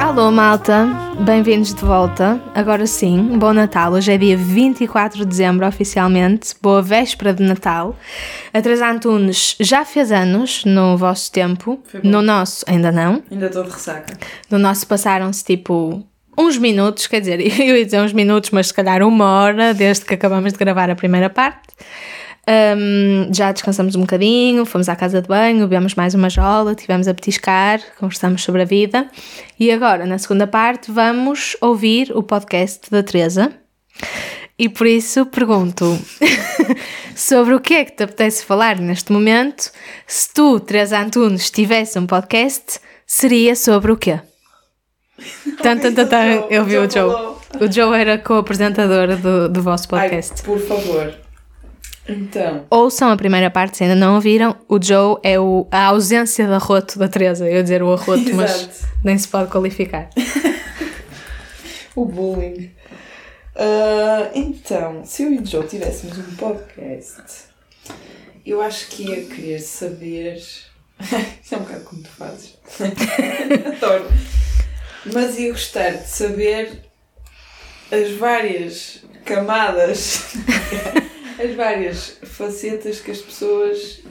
Alô malta, bem-vindos de volta. Agora sim, bom Natal. Hoje é dia 24 de dezembro oficialmente, boa véspera de Natal. A Teresa Antunes já fez anos no vosso tempo, no nosso ainda não. Ainda estou de ressaca. No nosso passaram-se tipo uns minutos, quer dizer, eu ia dizer uns minutos, mas se calhar uma hora desde que acabamos de gravar a primeira parte. Hum, já descansamos um bocadinho, fomos à casa de banho, bebemos mais uma jola, tivemos a petiscar, conversamos sobre a vida. E agora, na segunda parte, vamos ouvir o podcast da Teresa. E por isso pergunto sobre o que é que te apetece falar neste momento. Se tu, Teresa Antunes, tivesse um podcast, seria sobre o quê? Tan, tan, tan, tan. Eu vi o Joe. O Joe era co-apresentador do, do vosso podcast. Ai, por favor. Então, Ouçam a primeira parte se ainda não ouviram. O Joe é o, a ausência de arroto da Teresa. Eu ia dizer o arroto, mas nem se pode qualificar. o bullying. Ah, então, se eu e o Joe tivéssemos um podcast, eu acho que ia querer saber. Isso é um bocado como tu fazes. Adoro. Mas ia gostar de saber as várias camadas, as várias facetas que as pessoas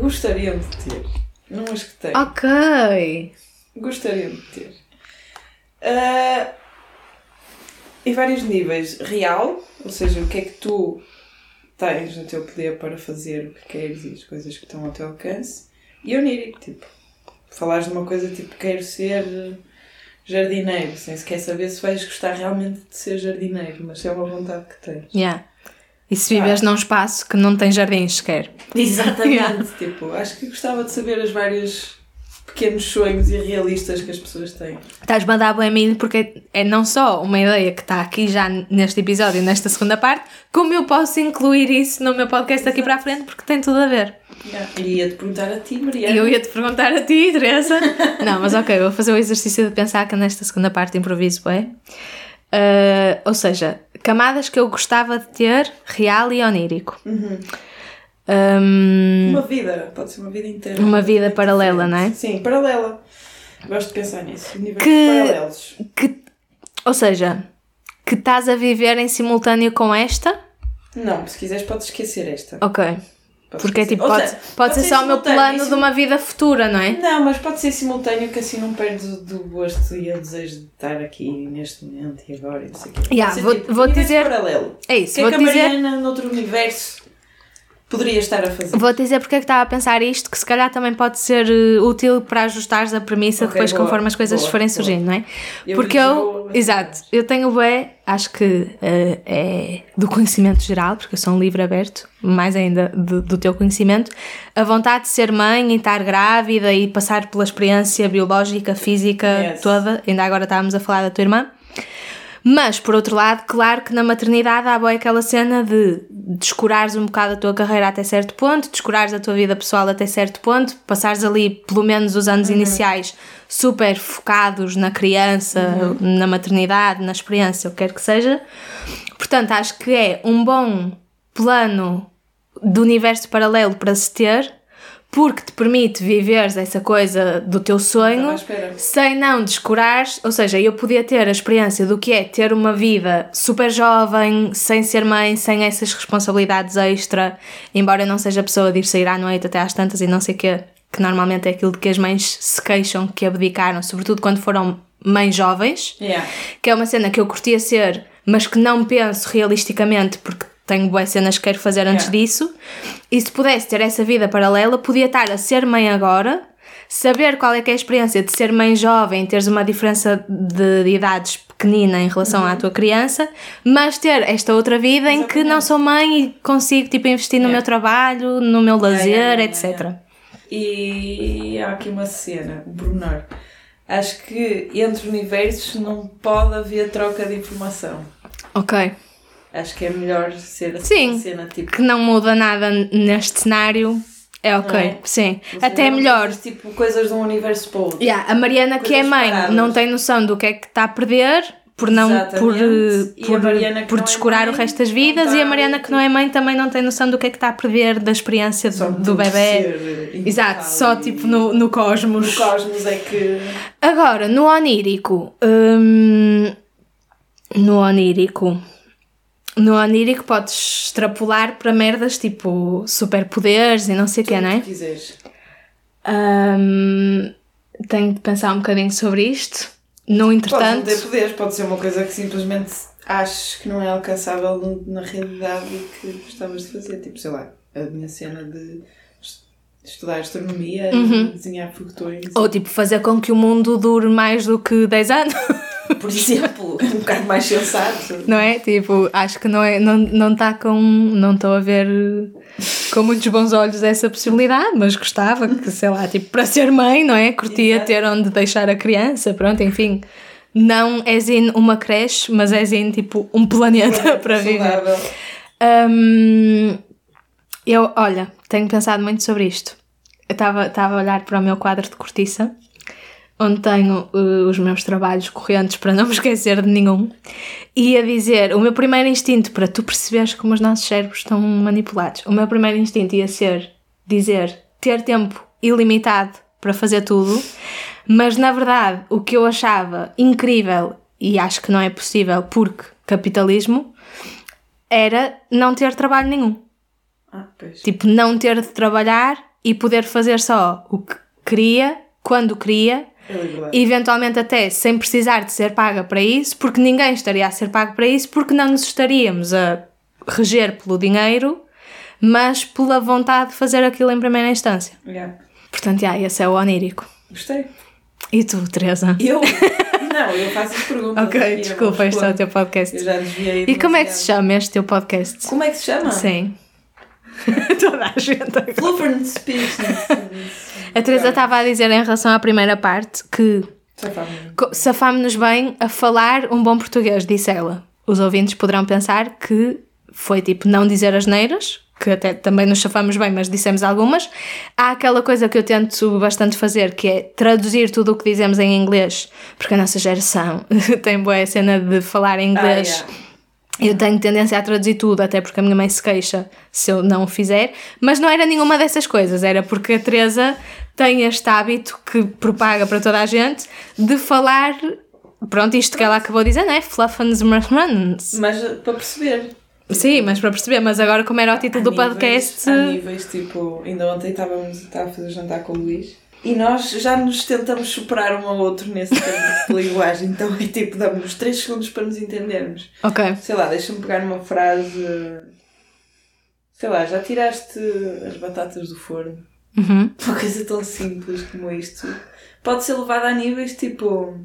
gostariam de ter. Não as que têm. Ok. Gostariam de ter. Ah, em vários níveis. Real, ou seja, o que é que tu tens no teu poder para fazer o que queres e as coisas que estão ao teu alcance. E onírico, tipo, falares de uma coisa tipo, quero ser jardineiro, sem sequer saber se vais gostar realmente de ser jardineiro, mas é uma vontade que tens. Yeah. E se vives num espaço que não tem jardins sequer? Exatamente. tipo, acho que gostava de saber as várias pequenos sonhos irrealistas que as pessoas têm. Estás-me a dar bem a mim porque é não só uma ideia que está aqui já neste episódio, nesta segunda parte, como eu posso incluir isso no meu podcast daqui para a frente porque tem tudo a ver. E ia-te perguntar a ti, Mariana. Eu ia-te perguntar a ti, Teresa. Não, mas ok, vou fazer o exercício de pensar que nesta segunda parte improviso bem. Ah, ou seja, camadas que eu gostava de ter, real e onírico. Hum, Uma vida, pode ser uma vida inteira. Uma vida paralela, não é? Sim, paralela. Gosto de pensar nisso. Universos Que- paralelos. que, ou seja, que estás a viver em simultâneo com esta? Não, se quiseres podes esquecer esta. Ok. Podes Porque é tipo, pode, seja, pode ser só o meu plano isso- de uma vida futura, não é? Não, mas pode ser simultâneo que assim não perdes do gosto e o desejo de estar aqui neste momento e agora e não sei o quê. Pode Yeah, ser, vou- tipo, universo dizer- paralelo. É isso, que é vou-te que a dizer. Mariana, noutro universo, poderia estar a fazer? Vou dizer porque é que estava a pensar isto, que se calhar também pode ser eh, útil para ajustares a premissa Ok, depois boa, conforme as coisas boa, forem boa. surgindo, não é? Eu porque eu, Joe, exato, eu tenho bué, acho que eh, é do conhecimento geral, porque eu sou um livro aberto, mais ainda do, do teu conhecimento, a vontade de ser mãe e estar grávida e passar pela experiência biológica, física Yes. toda, ainda agora estávamos a falar da tua irmã. Mas, por outro lado, claro que na maternidade há boa aquela cena de descurares um bocado a tua carreira até certo ponto, descurares a tua vida pessoal até certo ponto, passares ali pelo menos os anos iniciais super focados na criança, na maternidade, na experiência, o que quer que seja. Portanto, acho que é um bom plano de universo paralelo para se ter, porque te permite viveres essa coisa do teu sonho espera. sem não descurares, ou seja, eu podia ter a experiência do que é ter uma vida super jovem, sem ser mãe, sem essas responsabilidades extra, embora eu não seja pessoa de ir sair à noite até às tantas e não sei o quê, que normalmente é aquilo de que as mães se queixam que abdicaram, sobretudo quando foram mães jovens Yeah. que é uma cena que eu curtia ser, mas que não penso realisticamente porque tenho boas cenas que quero fazer antes Yeah. disso. E se pudesse ter essa vida paralela, podia estar a ser mãe agora, saber qual é que é a experiência de ser mãe jovem, teres uma diferença de, de idades pequenina em relação Uhum. à tua criança, mas ter esta outra vida em que não sou mãe e consigo tipo investir no Yeah. meu trabalho, no meu lazer, yeah, etc. E há aqui uma cena, pormenor. Acho que entre universos não pode haver troca de informação. Ok. Acho que é melhor ser assim Sim. cena tipo. Que não muda nada neste cenário. É ok, é? sim. Até é melhor. coisas, Tipo coisas de um universo para o outro. Yeah, a Mariana, que é Coisas mãe, paradas. não tem noção do que é que está a perder, por não por, Exatamente. E a por, por é descurar o mãe, resto das vidas tá e a Mariana que não é mãe também não tem noção do que é que está a perder da experiência Só do, do bebê. Exato, só tipo no, no cosmos. No cosmos é que. Agora, no onírico. hum, no onírico. No onírico podes extrapolar para merdas tipo superpoderes e não sei o que, não é? quiseres. Hum, tenho de pensar um bocadinho sobre isto. No Pode não entretanto. ter poderes, pode ser uma coisa que simplesmente achas que não é alcançável na realidade e que gostavas de fazer. Tipo, sei lá, a minha cena de estudar astronomia Uhum. desenhar foguetões. Ou tipo fazer com que o mundo dure mais do que 10 anos, Por exemplo, um bocado mais sensato. não é? Tipo, acho que não é, não não está com, não estou a ver com muitos bons olhos essa possibilidade, mas gostava que, sei lá, tipo, para ser mãe, não é? Curtia Exato. ter onde deixar a criança, pronto, enfim. Não és in uma creche, mas és in tipo um planeta para viver. Saudável. Eu, olha, tenho pensado muito sobre isto. Eu estava a olhar para o meu quadro de cortiça, onde tenho uh, os meus trabalhos correntes para não me esquecer de nenhum, e a dizer: o meu primeiro instinto, para tu perceberes como os nossos cérebros estão manipulados, o meu primeiro instinto ia ser dizer ter tempo ilimitado para fazer tudo, mas na verdade o que eu achava incrível, e acho que não é possível porque capitalismo, era não ter trabalho nenhum. Ah. Tipo, não ter de trabalhar e poder fazer só o que queria, quando queria, É eventualmente até sem precisar de ser paga para isso, porque ninguém estaria a ser pago para isso, porque não nos estaríamos a reger pelo dinheiro, mas pela vontade de fazer aquilo em primeira instância. Yeah. Portanto, já, esse é o onírico. Gostei. E tu, Teresa? Eu? Não, eu faço as perguntas. Ok, aqui, desculpa, este é o teu podcast. Eu já desviei. E como é que se chama este teu podcast? Como é que se chama? Sim. Toda a gente agora. Fluffern Speech. A Teresa estava a dizer em relação à primeira parte que safámos-nos bem a falar um bom português, disse ela. Os ouvintes poderão pensar que foi tipo não dizer as neiras, que até também nos safamos bem, mas dissemos algumas. Há aquela coisa que eu tento bastante fazer, que é traduzir tudo o que dizemos em inglês, porque a nossa geração tem boa cena de falar inglês. Eu tenho tendência a traduzir tudo, até porque a minha mãe se queixa se eu não o fizer, mas não era nenhuma dessas coisas, era porque a Teresa tem este hábito que propaga para toda a gente de falar, pronto, isto que ela acabou de dizer, não é? Fluffins Runs. Mas uh, para perceber. Sim, mas para perceber, mas agora como era o título do níveis- podcast, Há níveis, tipo, ainda ontem estávamos a fazer jantar com o Luís e nós já nos tentamos superar um ao outro nesse tempo de linguagem, então é tipo, damos 3 segundos para nos entendermos. ok, Sei lá, deixa-me pegar numa frase. Sei lá, já tiraste as batatas do forno? Uhum. Uma coisa tão simples como isto pode ser levada a níveis tipo.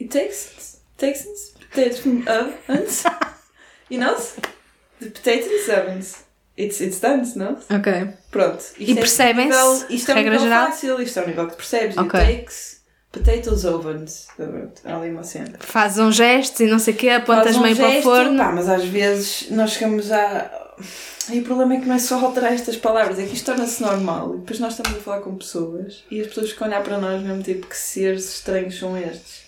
It takes, takes potatoes from ovens. You know? The potatoes ovens. It's, it's done, não? ok. Pronto. Isto E é percebem-se, nível- Isto é um regra nível geral? fácil, isto é um nível que percebes. Ok. It takes potatoes ovens. Há ali uma cena. Faz uns gestos e não sei o quê, apontas um meio para o gesto, forno. pá, mas às vezes nós chegamos a. E o problema é que não é só alterar estas palavras, é que isto torna-se normal. E depois nós estamos a falar com pessoas e as pessoas ficam a olhar para nós mesmo tipo que seres estranhos são estes.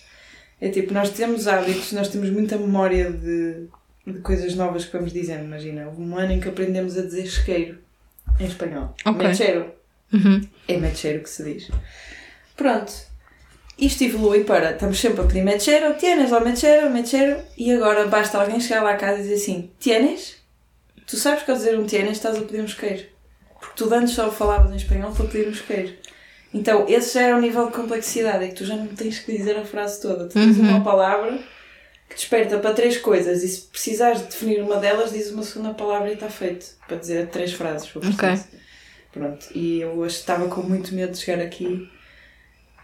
É tipo, nós temos hábitos, nós temos muita memória de, de coisas novas que vamos dizendo. Imagina, houve um ano em que aprendemos a dizer isqueiro em espanhol. Ok. Mechero. Uhum. É mechero que se diz. Pronto. Isto evolui para, estamos sempre a pedir mechero, tienes lá mechero, mechero, e agora basta alguém chegar lá a casa e dizer assim, tienes? Tu sabes que ao dizer um tienes estás a pedir um isqueiro. Porque tu antes só falavas em espanhol para pedir um isqueiro. Então, esse já era o nível de complexidade, é que tu já não tens que dizer a frase toda. Tu tens Uhum. uma palavra que desperta para três coisas e se precisares de definir uma delas, dizes uma segunda palavra e está feito. Para dizer três frases, Ok. Pronto, e eu hoje estava com muito medo de chegar aqui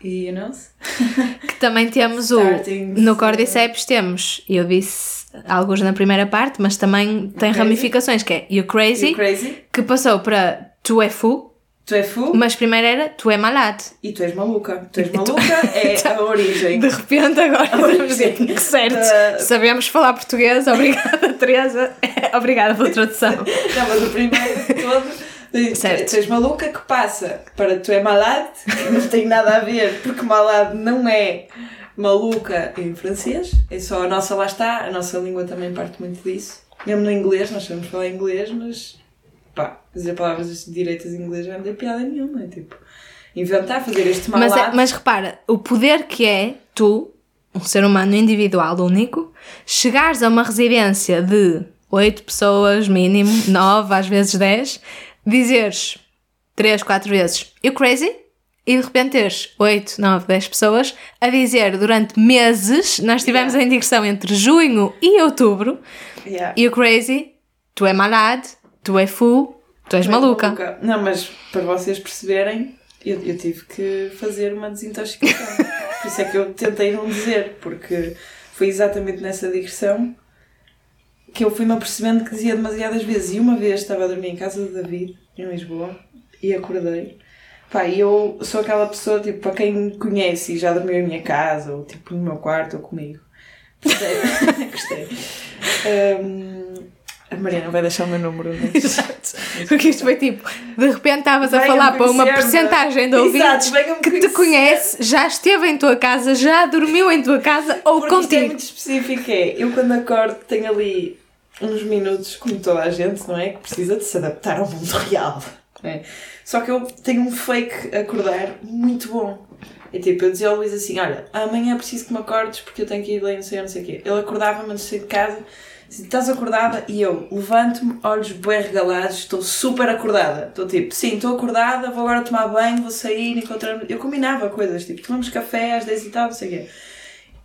e, you know, Que também temos o. No Cordyceps temos, eu disse alguns na primeira parte, mas também tem Crazy. ramificações, que é You Crazy, you crazy, que passou para Tu é fu, tu é fu mas primeiro era Tu é malade. e tu és maluca. Tu és tu- maluca é a origem. De repente agora estamos que certo. Uh, Sabemos falar português, obrigada Teresa, obrigada pela tradução. Não, mas o primeiro de todo. Certo. Tu és maluca que passa para tu é malade, que não tem nada a ver, porque malade não é maluca em francês. É só a nossa lá está, a nossa língua também parte muito disso. Mesmo no inglês, nós sabemos falar inglês, mas pá, dizer palavras direitas em inglês não tem piada nenhuma. É tipo, inventar, fazer este mal Mas, é- mas repara, o poder que é tu, um ser humano individual único, chegares a uma residência de 8 pessoas, mínimo, 9, às vezes 10, dizeres 3, 4 vezes you crazy? E de repente teres 8, 9, 10 pessoas a dizer durante meses, nós estivemos Yeah. em digressão entre junho e outubro, Yeah. you crazy, tu é malade, tu é full, tu és maluca. Não, mas para vocês perceberem, eu, eu tive que fazer uma desintoxicação. Por isso é que eu tentei não dizer, porque foi exatamente nessa digressão que eu fui-me apercebendo que dizia demasiadas vezes. E uma vez estava a dormir em casa do David, em Lisboa, e acordei. Pá, eu sou aquela pessoa, tipo, para quem me conhece e já dormiu em minha casa, ou tipo no meu quarto, ou comigo. Gostei. Gostei. Hum, a Mariana vai deixar o meu número, não é? Exato. Porque isto foi tipo, de repente estavas a falar para uma porcentagem de ouvintes que te conhece, já esteve em tua casa, já dormiu em tua casa ou Porque isto é contigo. muito específico, é, eu quando acordo tenho ali uns minutos, como toda a gente, não é? Que precisa de se adaptar ao mundo real. não é? Só que eu tenho um fake acordar muito bom. É tipo, eu dizia ao Luís assim, olha, amanhã preciso que me acordes porque eu tenho que ir ler não sei, não sei o quê. Ele acordava-me antes de sair de casa, estás acordada? E eu levanto-me, olhos bem regalados, estou super acordada. Estou tipo, sim, estou acordada, vou agora tomar banho, vou sair, encontrar-me. Eu combinava coisas, tipo, tomamos café às 10 e tal, não sei o quê.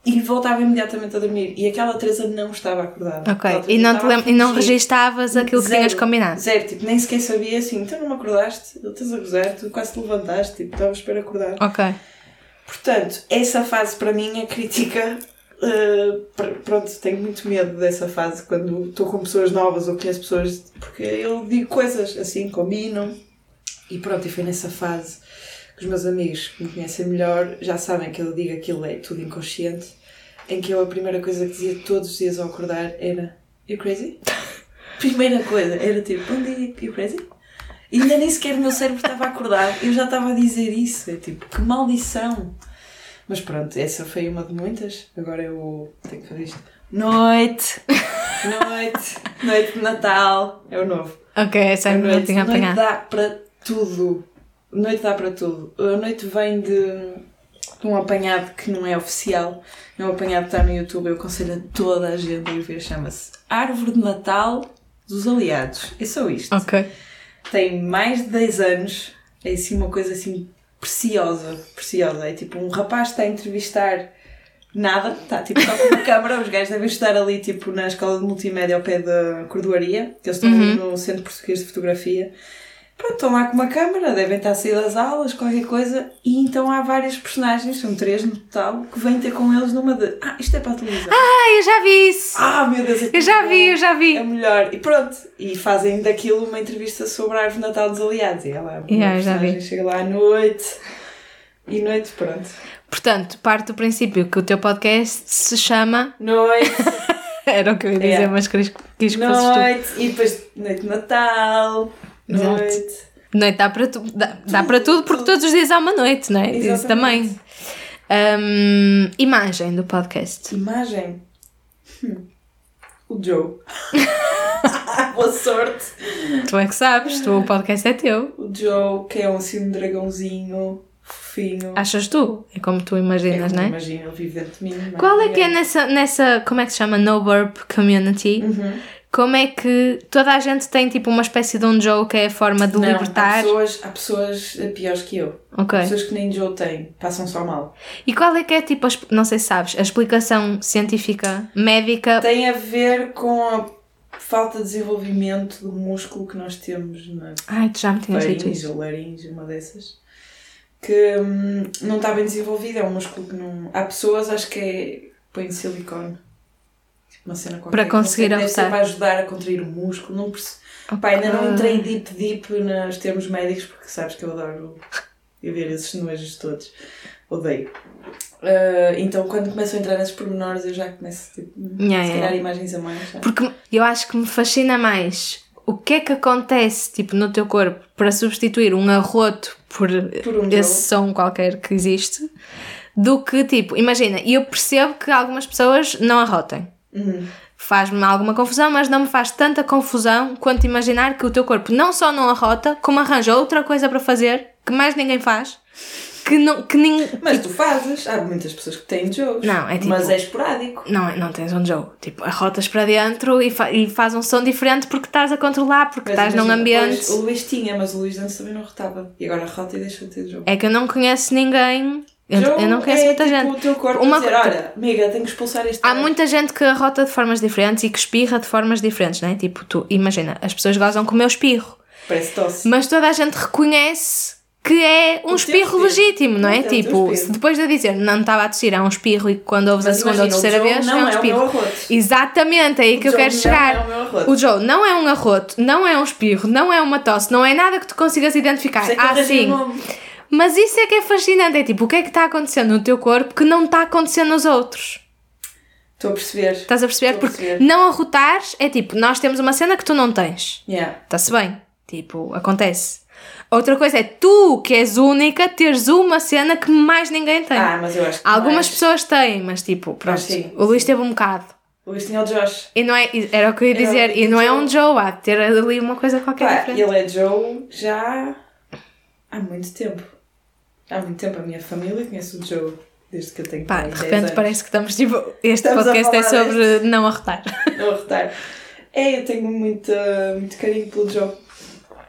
E voltava imediatamente a dormir. E aquela Teresa não estava acordada. Ok, e não, te e não registavas aquilo que Zero. tinhas combinado. Zero, tipo, nem sequer sabia assim, então não me acordaste, eu estás a gozar, tu quase te levantaste, tipo, estava a esperar acordar. Ok. Portanto, essa fase para mim é crítica. Pr- pronto, tenho muito medo dessa fase quando estou com pessoas novas ou conheço pessoas, porque eu digo coisas assim, combino. E pronto, e foi nessa fase que os meus amigos que me conhecem melhor já sabem que eu digo aquilo é tudo inconsciente, em que eu a primeira coisa que dizia todos os dias ao acordar era You crazy? Primeira coisa, era tipo, bom dia, you crazy? E ainda nem sequer o meu cérebro estava a acordar, eu já estava a dizer isso, é tipo, que maldição! Mas pronto, essa foi uma de muitas, agora eu tenho que fazer isto. Noite! Noite! Noite de Natal! É o novo. Ok, essa A ainda não noite, tinha noite apanhado. dá para tudo. A noite dá para tudo. A noite vem de, de um apanhado que não é oficial. É um apanhado que está no YouTube. Eu aconselho a toda a gente a ir ver. Chama-se Árvore de Natal dos Aliados. É só isto. Ok. Tem mais de 10 anos. É assim uma coisa assim preciosa. Preciosa. É tipo um rapaz que está a entrevistar nada. Está tipo só com uma câmara. Os gajos devem estar ali tipo na escola de multimédia ao pé da cordoaria. Que eles estão ali no Centro Português de Fotografia. Pronto, estão lá com uma câmara, devem estar a sair das aulas, qualquer coisa, e então há várias personagens, são três no total, que vêm ter com eles numa de. Ah, isto é para a televisão. Ah, eu já vi isso! Ah, meu Deus, é Eu já vi, eu já vi. É melhor. E pronto. E fazem daquilo uma entrevista sobre a árvore Natal dos Aliados. E ela, uma Yeah, já vi. chega lá à noite. E noite, pronto. Portanto, parte do princípio que o teu podcast se chama. Noite, Era o que eu ia dizer, Yeah. mas quis, quis que noite. E depois noite de Natal. Exato. Noite. Noite dá para, tu, dá, dá para tudo, porque todos os dias há uma noite, não é? Isso Exatamente. também. Hum, imagem do podcast. Imagem. Hum. O Joe. Boa sorte. Tu é que sabes, tu, o podcast é teu. O Joe, que é um, assim, um dragãozinho fofinho. Achas tu? É como tu é imaginas, como não é? Imagina, ele vive dentro de mim. Qual é que é Ninguém. nessa, nessa, como é que se chama, no burp community? Uhum. Como é que toda a gente tem tipo uma espécie de um Joe que é a forma de Não, libertar? Há pessoas, há pessoas piores que eu. Ok. Pessoas que nem Joe têm, passam só mal. E qual é que é tipo, não sei se sabes, a explicação científica, médica? Tem a ver com a falta de desenvolvimento do músculo que nós temos na Ai, tu já me tinhas dito isso. ou laringe, uma dessas. Que hum, não está bem desenvolvido, é um músculo que não. Há pessoas, acho que é. põe silicone. Uma cena qualquer. Para que não conseguir sei, para ajudar a contrair o músculo. Não perce... Pá, ainda não entrei deep deep nos termos médicos porque sabes que eu adoro ver esses nojos todos. Odeio. Ah, então quando começo a entrar nesses pormenores eu já começo tipo, Yeah, se calhar yeah. imagens a mais. já. Porque eu acho que me fascina mais o que é que acontece tipo, no teu corpo para substituir um arroto por, Por um esse som qualquer que existe do que tipo, imagina, e eu percebo que algumas pessoas não arrotem. Uhum. Faz-me alguma confusão, mas não me faz tanta confusão quanto imaginar que o teu corpo não só não arrota, como arranja outra coisa para fazer que mais ninguém faz. Que não. Que nin... Mas tu fazes, há muitas pessoas que têm jogos. Não, é tipo- Mas é esporádico. Não, não tens um jogo. Tipo, arrotas para dentro e, fa e faz um som diferente porque estás a controlar, porque Mas estás num imagina, ambiente. pois, o Luís tinha, mas o Luís antes também não rotava. E agora rota e deixa de ter jogo. É que eu não conheço ninguém. Eu, Jogo eu não conheço é, muita tipo, gente. o teu corpo Uma a dizer, olha, amiga, tenho que expulsar este Há ar." muita gente que arrota de formas diferentes e que espirra de formas diferentes, não é? Tipo, tu, imagina, as pessoas gozam com o meu espirro, Parece tosse. mas toda a gente reconhece que é um espirro legítimo, não é? É o teu tipo, se depois de eu dizer não estava a tossir, é um espirro e quando ouves a Mas segunda ou imagina, o terceira vez, não é um é o espirro. meu arroto. Exatamente, é aí que eu Joe quero não chegar. é o. O Joe não é um arroto, não é um espirro, não é uma tosse, não é nada que tu consigas identificar. Que Ah, sim. Mas isso é que é fascinante. É tipo, o que é que está acontecendo no teu corpo que não está acontecendo nos outros? Estou a perceber. Estás a perceber? A Porque perceber. não arrotares é tipo, nós temos uma cena que tu não tens. Yeah. Está-se bem. Tipo, acontece. Outra coisa é tu, que és única, teres uma cena que mais ninguém tem. Ah, mas eu acho que Algumas mais. pessoas têm, mas tipo, pronto. sim, o Luís teve um bocado. O Luís tinha o Josh. E não é, era o que eu ia Era dizer, o e não é Joe. um Joe, há de ter ali uma coisa qualquer Pá, diferente. ele é Joe já há muito tempo. Há muito tempo. A minha família conhece o Joe desde que eu tenho Pá, de 10 repente anos. parece que estamos tipo. Este Estamos podcast é sobre não arrotar. Não arrotar. É, eu tenho muito, muito carinho pelo Joe.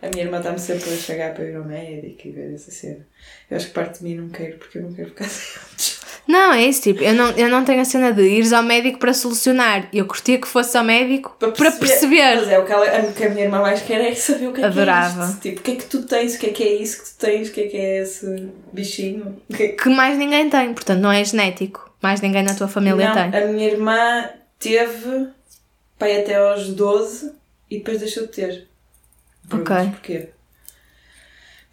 A minha irmã está-me sempre a chegar para ir ao médico e ver essa cena. Eu acho que parte de mim não quero, porque eu não quero ficar sem o Joe. Não, é isso, tipo, eu não, eu não tenho a cena de ires ao médico para solucionar. Eu curtia que fosse ao médico para perceber. Mas é o que, ela, o que a minha irmã mais quer é saber o que é Adorava. que é isto. Tipo, o que é que tu tens, o que é que é isso que tu tens, o que é que é esse bichinho. Que é que- Que mais ninguém tem, portanto não é genético. Mais ninguém na tua família não, tem. a minha irmã teve pai até aos 12 e depois deixou de ter. Perguntas Ok. Porquê?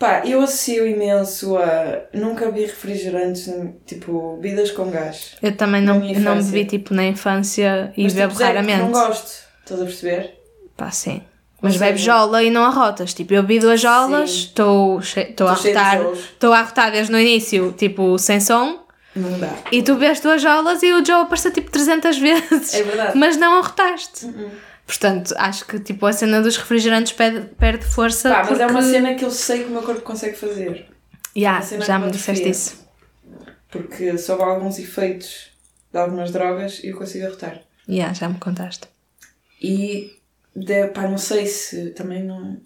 Pá, eu associo imenso a. Nunca vi refrigerantes, tipo, bebidas com gás. Eu também não, não bebi tipo na infância e Mas, bebo tipo, raramente. Não gosto. Estás a perceber? Pá, sim. Mas seja- jola e não arrotas. Tipo, eu bebi duas jolas, estou a jolos. Estou a arrotar desde no início, tipo, sem som. Não dá. E tu bebes duas jolas e o Joe aparece tipo 300 vezes. É verdade. Mas não arrotaste. Uh-uh. Portanto, acho que tipo a cena dos refrigerantes perde, perde força. Pá, mas é uma porque- cena que eu sei que o meu corpo consegue fazer. Uma cena já me disseste isso. Porque sob alguns efeitos de algumas drogas eu consigo arrotar. Ya, já me contaste. E de, pá, não sei se também não.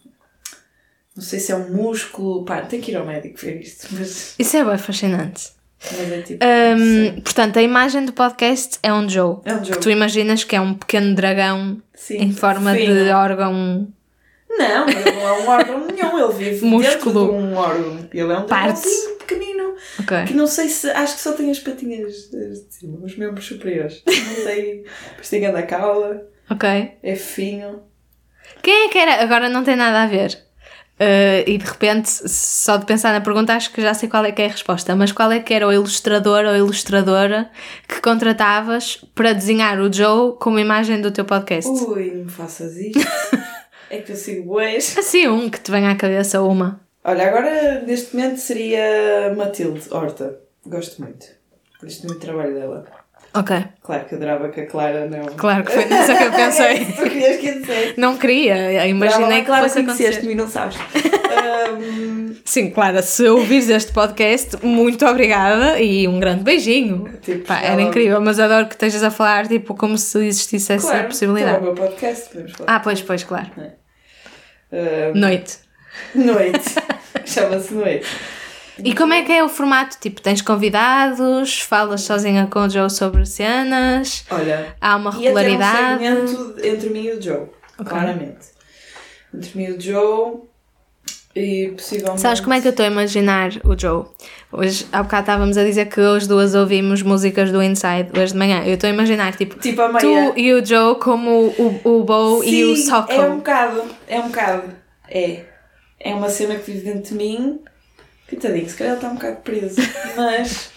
Não sei se é um músculo. Pá, tem que ir ao médico ver isto. Mas, Isso é bem fascinante. Mas é tipo. sei. Hum, portanto, a imagem do podcast é um Joe. É um Que jogo. tu imaginas que é um pequeno dragão Sim, em forma de órgão. Não, ele não é um órgão nenhum. Ele vive Músculo. dentro de um órgão. Ele é um Partes. pequenino. Ok. Que não sei se. Acho que só tem as patinhas de cima, os membros superiores. Não tem. Depois tem a cauda. Ok. É fino. Quem é que era? Agora não tem nada a ver. Uh, e de repente, só de pensar na pergunta, acho que já sei qual é que é a resposta. Mas qual é que era o ilustrador ou ilustradora que contratavas para desenhar o Joe como imagem do teu podcast? Ui, não faças isto. é que eu sigo boas. Assim, um que te venha à cabeça uma. Olha, agora neste momento seria Matilde Horta. Gosto muito. Gosto muito do trabalho dela. Ok. Claro que adorava que a Clara não. Claro que foi nisso que eu pensei. tu querias que eu. Não queria, imaginei que claro fosse acontecer. e não sabes. Ahm, Sim, Clara, se ouvires este podcast, muito obrigada e um grande beijinho. Tipo, Pá, era incrível, mas adoro que estejas a falar tipo como se existisse essa claro, possibilidade. é o meu podcast, podemos falar. Ah, pois, pois, claro. Ahm, Noite. noite. Chama-se Noite. E como é que é o formato? Tipo, tens convidados, falas sozinha com o Joe sobre cenas, Olha, há uma E até um regularidade. segmento entre mim e o Joe, claramente. Entre mim e o Joe e possivelmente... Sabes como é que eu estou a imaginar o Joe? Hoje, há bocado estávamos a dizer que hoje duas ouvimos músicas do Inside, hoje de manhã. Eu estou a imaginar, tipo, Tipo tu e o Joe como o, o Bo e o Socko. é um bocado, é um bocado. É. É uma cena que vive dentro de mim. Coitadinho, se calhar está um bocado preso. Mas...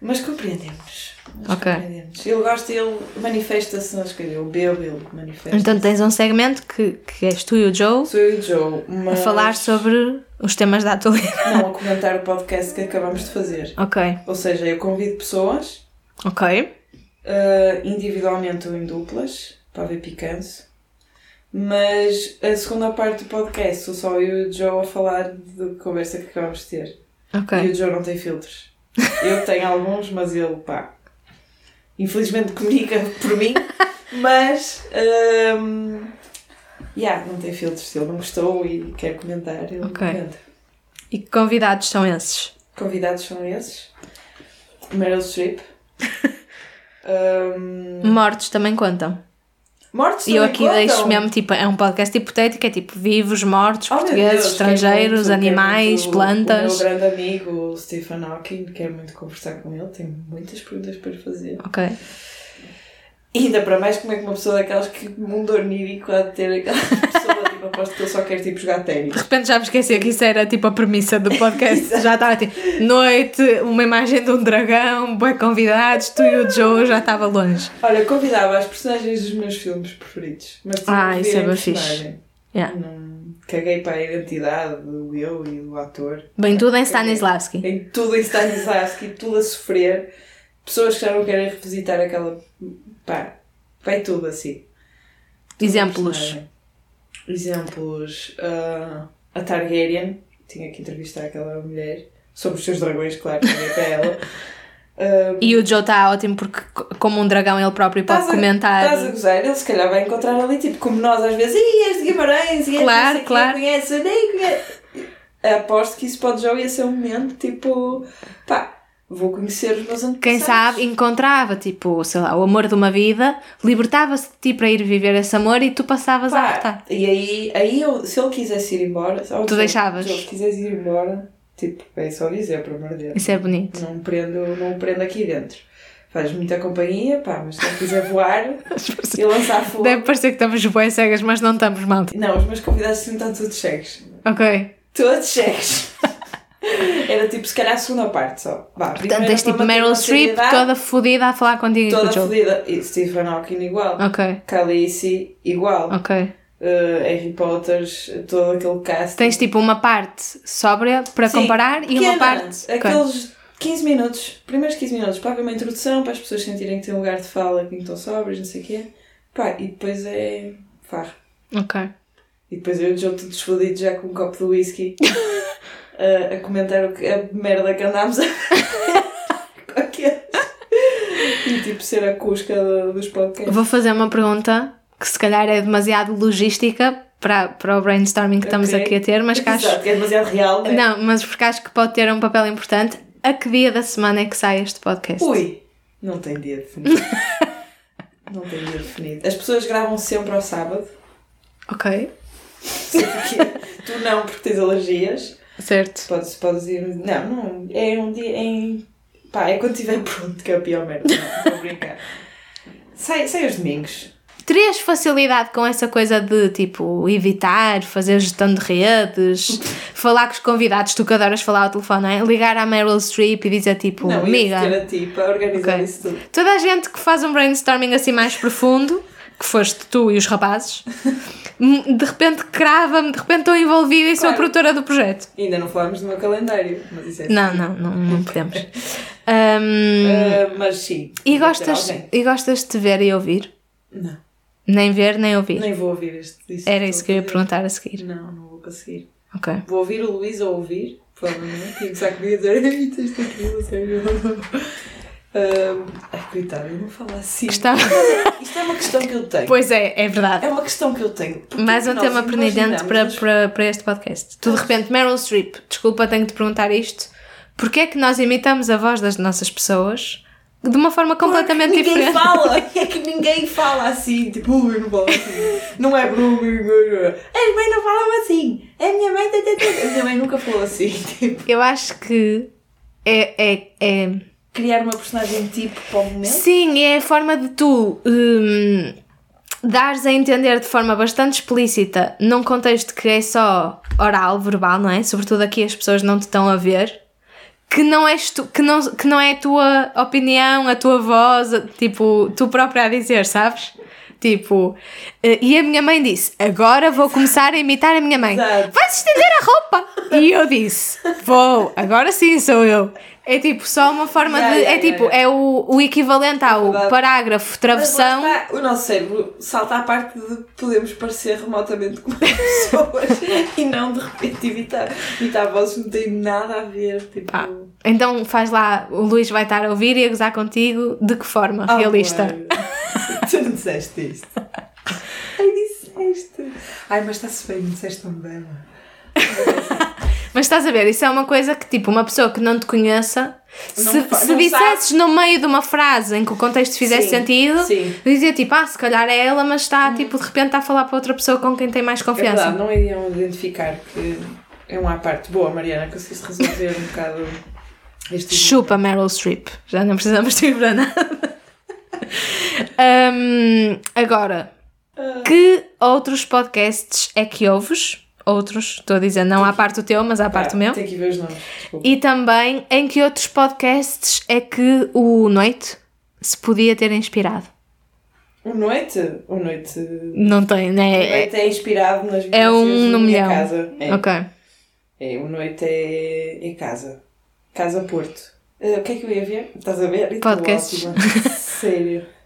Mas compreendemos. Nas Ok. comediantes. Ele gosta, ele manifesta-se nas coisas. Eu bebo, ele manifesta. Então tens um segmento que, que és tu e o Joe Sou eu e o Joe, a mas... falar sobre os temas da atualidade. Não, a comentar o podcast que acabamos de fazer. Ok, Ou seja, eu convido pessoas, ok. uh, individualmente ou em duplas, para ver picanço. Mas a segunda parte do podcast sou só eu e o Joe a falar de conversa que acabamos de ter. E Ok. o Joe não tem filtros. Eu tenho alguns, mas ele, pá, infelizmente comunica por mim, mas, um, yeah, não tem filtros. Se ele não gostou e quer comentar, ele Ok. comenta. E que convidados são esses? Convidados são esses. Meryl Streep. Um, Mortos também contam. Mortos E eu aqui contam. deixo mesmo, tipo, é um podcast hipotético, é tipo vivos, mortos, Oh, portugueses, Deus, estrangeiros, muito- quero animais, muito plantas. O meu grande amigo, o Stephen Hawking, quero muito conversar com ele, tenho muitas perguntas para lhe fazer. Ok. E ainda para mais, como é que uma pessoa daquelas que mundo onírico há de ter aquela pessoa, tipo, aposto que ele só quer tipo jogar ténis. De repente já me esqueci que isso era tipo a premissa do podcast. já estava tipo, noite, uma imagem de um dragão, boi convidados, tu e o Joe já estava longe. Olha, convidava as personagens dos meus filmes preferidos. Mas Ah, isso é bem fixe. Yeah. Não caguei para a identidade do eu e do ator. Bem, tudo em. Stanislavski. Em tudo em Stanislavski, tudo a sofrer. Pessoas que já não querem revisitar aquela. Pá, vai tudo assim. Exemplos. Personagem. Exemplos. ah, a Targaryen, tinha que entrevistar aquela mulher sobre os seus dragões, claro, para ela. Ah, E o Joe está ótimo porque, co- como um dragão, ele próprio pode a- comentar. Estás a gozar, ele se calhar vai encontrar ali, tipo, como nós às vezes, és de Guimarães, e Claro, sei claro. conhece, nem conheço. Aposto que isso pode já ia ser um momento, tipo, pá, vou conhecer os meus antepassados. Quem sabe encontrava, tipo, sei lá, o amor de uma vida, libertava-se de ti para ir viver esse amor e tu passavas a Pá, votar. e aí, aí eu, se ele quisesse ir embora, se- Tu deixavas? Se ele quisesse ir embora, tipo, é só dizer, por amor de Deus. Isso é bonito. Não me prendo, não prendo aqui dentro. Faz muita companhia, pá, mas se ele quiser voar e lançar fogo. Deve parecer que estamos bem cegas, mas não estamos, malta. Não, os meus convidados estão todos cegos. Ok. Todos cegos. Era tipo, se calhar a segunda parte só. Vá, Portanto, tens tipo Meryl Streep toda fodida a falar contigo e toda Joe. fodida. E Stephen Hawking igual. Ok, Khaleesi igual. ok. Uh, Harry Potter, todo aquele cast. Tens tipo uma parte sóbria para Sim, comparar e uma parte. Aqueles 15 minutos, primeiros 15 minutos, para haver uma introdução, para as pessoas sentirem que têm um lugar de fala, que estão sóbrios, não sei o quê. Pá, e depois é farra. Ok. E depois eu e o Joe todos fodidos já com um copo de whisky a, a comentar o que, a merda que andámos a com aqueles. E tipo ser a cusca do- dos podcasts. Vou fazer uma pergunta que se calhar é demasiado logística para, para o brainstorming que estamos Ok. aqui a ter, mas que acho. Exato, que é demasiado real, né? Não, mas porque acho que pode ter um papel importante. A que dia da semana é que sai este podcast? Ui! Não tem dia definido. não tem dia definido. As pessoas gravam sempre ao sábado. Ok. Sei tu não, porque tens alergias. Certo. Podes, podes ir. Não, não. É um dia em. Pá, é quando estiver pronto, que é a pior merda. Não, estou a brincar. Sai, sai aos domingos. Terias facilidade com essa coisa de tipo evitar, fazer gestão de redes, falar com os convidados, tu que adoras falar ao telefone, não é? Ligar à Meryl Streep e dizer tipo, Não, amiga, ter a ti para organizar Ok. isso tudo. toda a gente que faz um brainstorming assim mais profundo, que foste tu e os rapazes, de repente crava-me, de repente estou envolvida e sou a Claro. produtora do projeto. Ainda não falámos do meu calendário, mas isso é Não, não, não, não podemos. Ahm, Ah, mas sim. e, gostas, e gostas de ver e ouvir? Não, Nem ver, nem ouvir. nem vou ouvir este. isso Era que isso que eu ia perguntar a seguir. Não, não vou conseguir. Ok. Vou ouvir o Luís a ouvir, provavelmente. E comigo a dizer, ei, isto aqui, a Ah, ai, eu não falo assim. Gostava- Isto é uma questão que eu tenho. Pois é, é verdade. É uma questão que eu tenho. Porque Mais um tema pernidente para, para, para este podcast. Tu de repente, Meryl Streep, desculpa, tenho de perguntar isto. Porquê é que nós imitamos a voz das nossas pessoas de uma forma completamente Porque ninguém diferente? fala, é que ninguém fala assim, tipo, "Ui, eu não falo assim. Não é Bruno, as mães não falam assim. A minha mãe, tê, tê, tê." a minha mãe nunca falou assim. Tipo, Eu acho que é, é, é criar uma personagem tipo para o momento. Sim, é a forma de tu hum, dares a entender de forma bastante explícita, num contexto que é só oral, verbal, não é? Sobretudo aqui as pessoas não te estão a ver, que não és tu, que não, que não é a tua opinião, a tua voz, tipo, tu própria a dizer, sabes? Tipo, eh, e a minha mãe disse: Agora vou começar a imitar a minha mãe. Exato. Vais estender a roupa! E eu disse: Vou, agora sim sou eu. É tipo só uma forma Yeah, de. yeah, é tipo, yeah, é o, o equivalente ao verdade. parágrafo, Mas travessão. está, o nosso cérebro salta à parte de podermos parecer remotamente como pessoas e não de repente imitar. Imitar vozes não tem nada a ver. Tipo, Pá, Então faz lá, o Luís vai estar a ouvir e a gozar contigo de que forma Ah, realista. Disseste isto. Ai, disseste. Ai, mas está-se bem, não disseste tão bem. Mas estás a ver, isso é uma coisa que, tipo, uma pessoa que não te conheça, Não se, não dissesses no meio de uma frase em que o contexto fizesse Sim, sentido, sim. dizia tipo, ah, se calhar é ela, mas está, tipo, de repente está a falar para outra pessoa com quem tem mais É confiança. verdade, não iriam identificar que é uma parte. Boa, Mariana, conseguiste resolver um bocado este. Chupa Meryl Streep. Já não precisamos de ir para nada. Hum, agora, que outros podcasts é que ouves? Outros, estou a dizer, não à parte do teu, mas à parte do meu. Tem que ver os nomes. E também em que outros podcasts é que o Noite se podia ter inspirado? O Noite, o Noite, Não tem, o né? Noite é inspirado nas É um no milhão. casa. É. Ok. É, o Noite é, é casa. Casa Porto. Eh, o que é que eu ia ver? Estás a ver? Podcasts. ótima. Sério.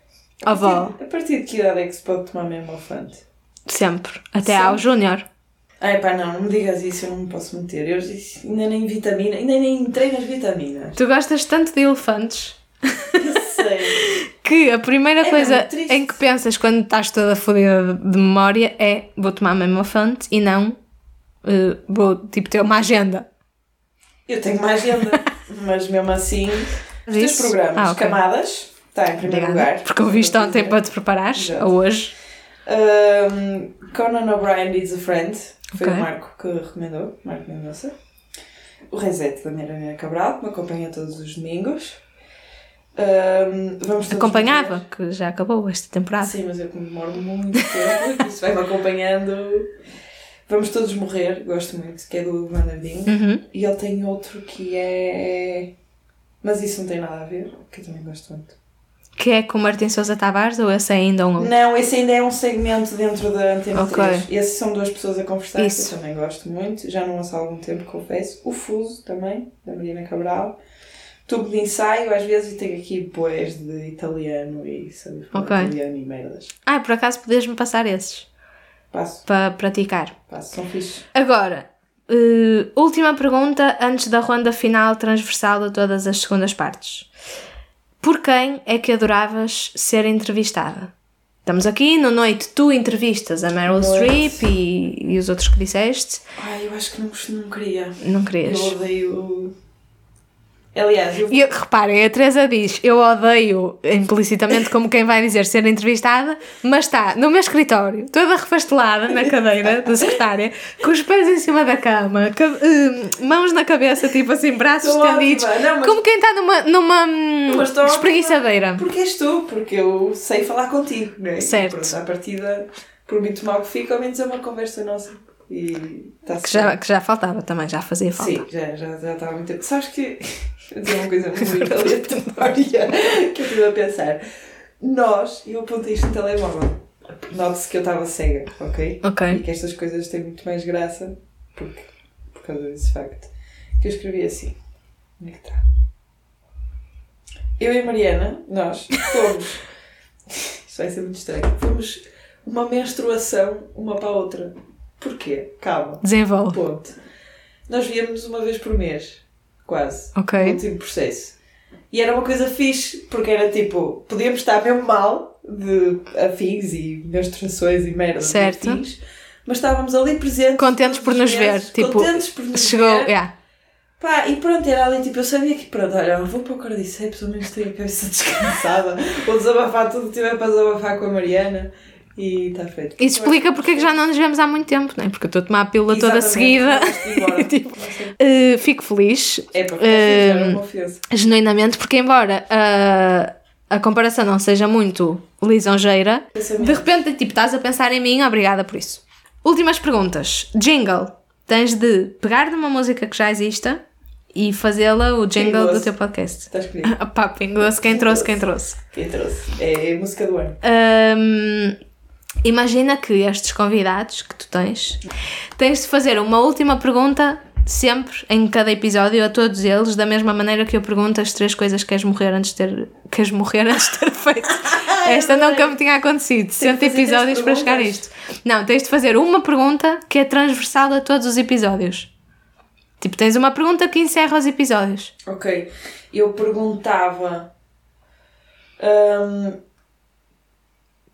A partir, a partir de que idade é que se pode tomar mesmo elefante? Sempre. Até Sempre. ao Júnior. Ai pá, não, não me digas isso, eu não me posso meter. Eu disse, ainda nem vitamina, ainda nem entrei nas vitaminas. Tu gostas tanto de elefantes Eu sei. que a primeira É coisa em que pensas quando estás toda fodida de memória é vou tomar mesmo elefante e não eh, vou tipo ter uma agenda. Eu tenho uma agenda, mas mesmo assim, os teus programas, Ah, ok. Camadas, está em primeiro Obrigada. lugar. Porque eu viste ontem para te preparares, Exato. ou hoje. Um, Conan O'Brien Needs a Friend, foi Ok. o Marco que recomendou, Marco Mendonça. O Reset da Mariana Cabral, que me acompanha todos os domingos. Um, vamos Acompanhava, que já acabou esta temporada. Sim, mas eu como demoro muito tempo, isso vai-me acompanhando. Vamos todos morrer, gosto muito, que é do Vanderdinho. Uhum. E ele tem outro que é. Mas isso não tem nada a ver, que eu também gosto muito. Que é com o Martin Sousa Tavares ou esse é ainda um outro? Não, esse ainda é um segmento dentro da Antena Ok. 3. Esses são duas pessoas a conversar, Isso. que eu também gosto muito. Já não ouço há algum tempo, confesso. O Fuso também, da Mariana Cabral. Tubo de ensaio, às vezes, e tenho aqui poés de italiano e sabe falar Ok. italiano e merdas. Ah, por acaso podias-me passar esses Passo, para praticar. passo, são fixe. Agora, eh, última pergunta antes da ronda final transversal de todas as segundas partes. Por quem é que adoravas ser entrevistada? Estamos aqui no noite, tu entrevistas a Meryl. Streep e, e os outros que disseste. Ai, eu acho que não, não queria. Não querias. Eu odeio. Aliás, eu. E reparem, a Teresa diz: Eu odeio implicitamente, como quem vai dizer, ser entrevistada, mas está no meu escritório, toda refastelada na cadeira da secretária, com os pés em cima da cama, ca- hum, mãos na cabeça, tipo assim, braços Estou estendidos. Não, mas- como quem está numa, numa hum, espreguiçadeira. Porque és tu, porque eu sei falar contigo, não é? Certo. Pronto, à partida, por muito mal que fica, ao menos é uma conversa nossa. E está Que já, que já faltava também, já fazia falta. Sim, já, já, já estava muito tempo. Sabes que. Dizer uma coisa muito aleatória que eu estive a pensar. Nós, eu apontei isto no telemóvel. Note-se que eu estava cega, ok? E Ok. que estas coisas têm muito mais graça porque, por causa desse facto. Que eu escrevi assim. Onde é que está? Eu e a Mariana, nós, fomos. Isto vai ser muito estranho. Fomos uma menstruação uma para a outra. Porquê? Calma. Desenvolve. Ponto. Nós víamos uma vez por mês, quase. Ok. No último processo. E era uma coisa fixe, porque era tipo, podíamos estar mesmo mal de afins e menstruações e merdas Certo. afins, mas estávamos ali presentes. Contentes por os nos ver. Tipo, contentes por nos chegou. ver. Yeah. Pá, e pronto, era ali, tipo, eu sabia que, pronto, olha, vou para o Cordyceps, pelo menos tenho a cabeça descansada, vou desabafar tudo que tiver para desabafar com a Mariana e está feito. Isso explica porque é que já não nos vemos há muito tempo, não é? Porque eu estou a tomar a pílula toda Exatamente, seguida. foste embora. Tipo. Uh, fico feliz, É porque Ehm, fizeram confiança. genuinamente, porque embora a, a comparação não seja muito lisonjeira, de repente, tipo, estás a pensar em mim, obrigada por isso. Últimas perguntas. Jingle. Tens de pegar numa música que já exista e fazê-la o jingle do teu podcast. Está escolhido. Ah, pá, quem trouxe, quem trouxe. Quem trouxe? É a música do ano. Hum, imagina que estes convidados que tu tens, tens de fazer uma última pergunta sempre, em cada episódio, a todos eles, da mesma maneira que eu pergunto as três coisas que queres morrer antes de ter, queres morrer antes de ter feito. Esta nunca me tinha acontecido. 60 fazer três episódios para chegar a isto. Não, tens de fazer uma pergunta que é transversal a todos os episódios. Tipo, tens uma pergunta que encerra os episódios. Ok. Eu perguntava. hum,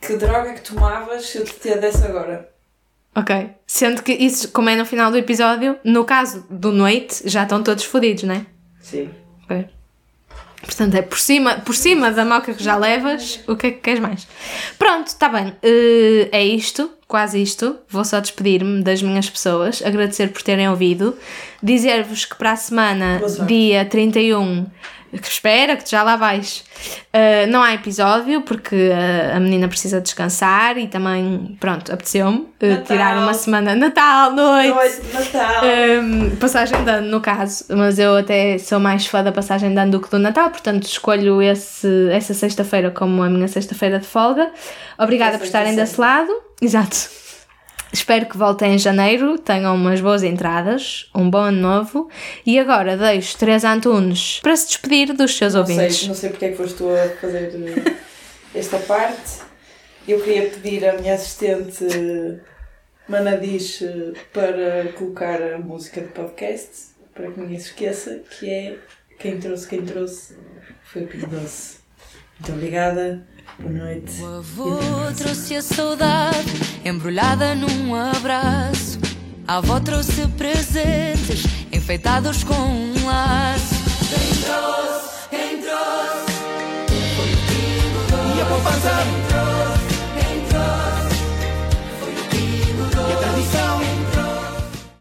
que droga que tomavas se eu te desse agora? Ok. Sendo que isso, como é no final do episódio, no caso do noite, já estão todos fodidos, não é? Sim. Ok. Portanto, é por cima, por cima da moca que já levas, o que é que queres mais? Pronto, está bem. Eh, é isto, quase isto. Vou só despedir-me das minhas pessoas, agradecer por terem ouvido, dizer-vos que para a semana, dia 31, que espera que já lá vais, eh, não há episódio porque eh, a menina precisa descansar e também, pronto, apeteceu-me Natal. tirar uma semana. Natal, noite! Noite Natal! Passagem de ano, no caso, mas eu até sou mais fã da passagem de ano do que do Natal, portanto escolho esse, essa sexta-feira como a minha sexta-feira de folga. Obrigada É por estarem desse lado. Exato. Espero que voltem em janeiro, tenham umas boas entradas, um bom ano novo e agora deixo Teresa Antunes para se despedir dos seus não, ouvintes. sei, não sei porque é que foste tu a fazer eh, esta parte. Eu queria pedir à minha assistente Manadish eh, para colocar a música do podcast, para que ninguém se esqueça, que é Quem trouxe, quem trouxe foi o Pingo Doce. Muito obrigada, Boa noite. O avô trouxe a saudade embrulhada num abraço. A avó trouxe presentes enfeitados com um laço. Quem trouxe, quem trouxe? Foi o. E a poupança?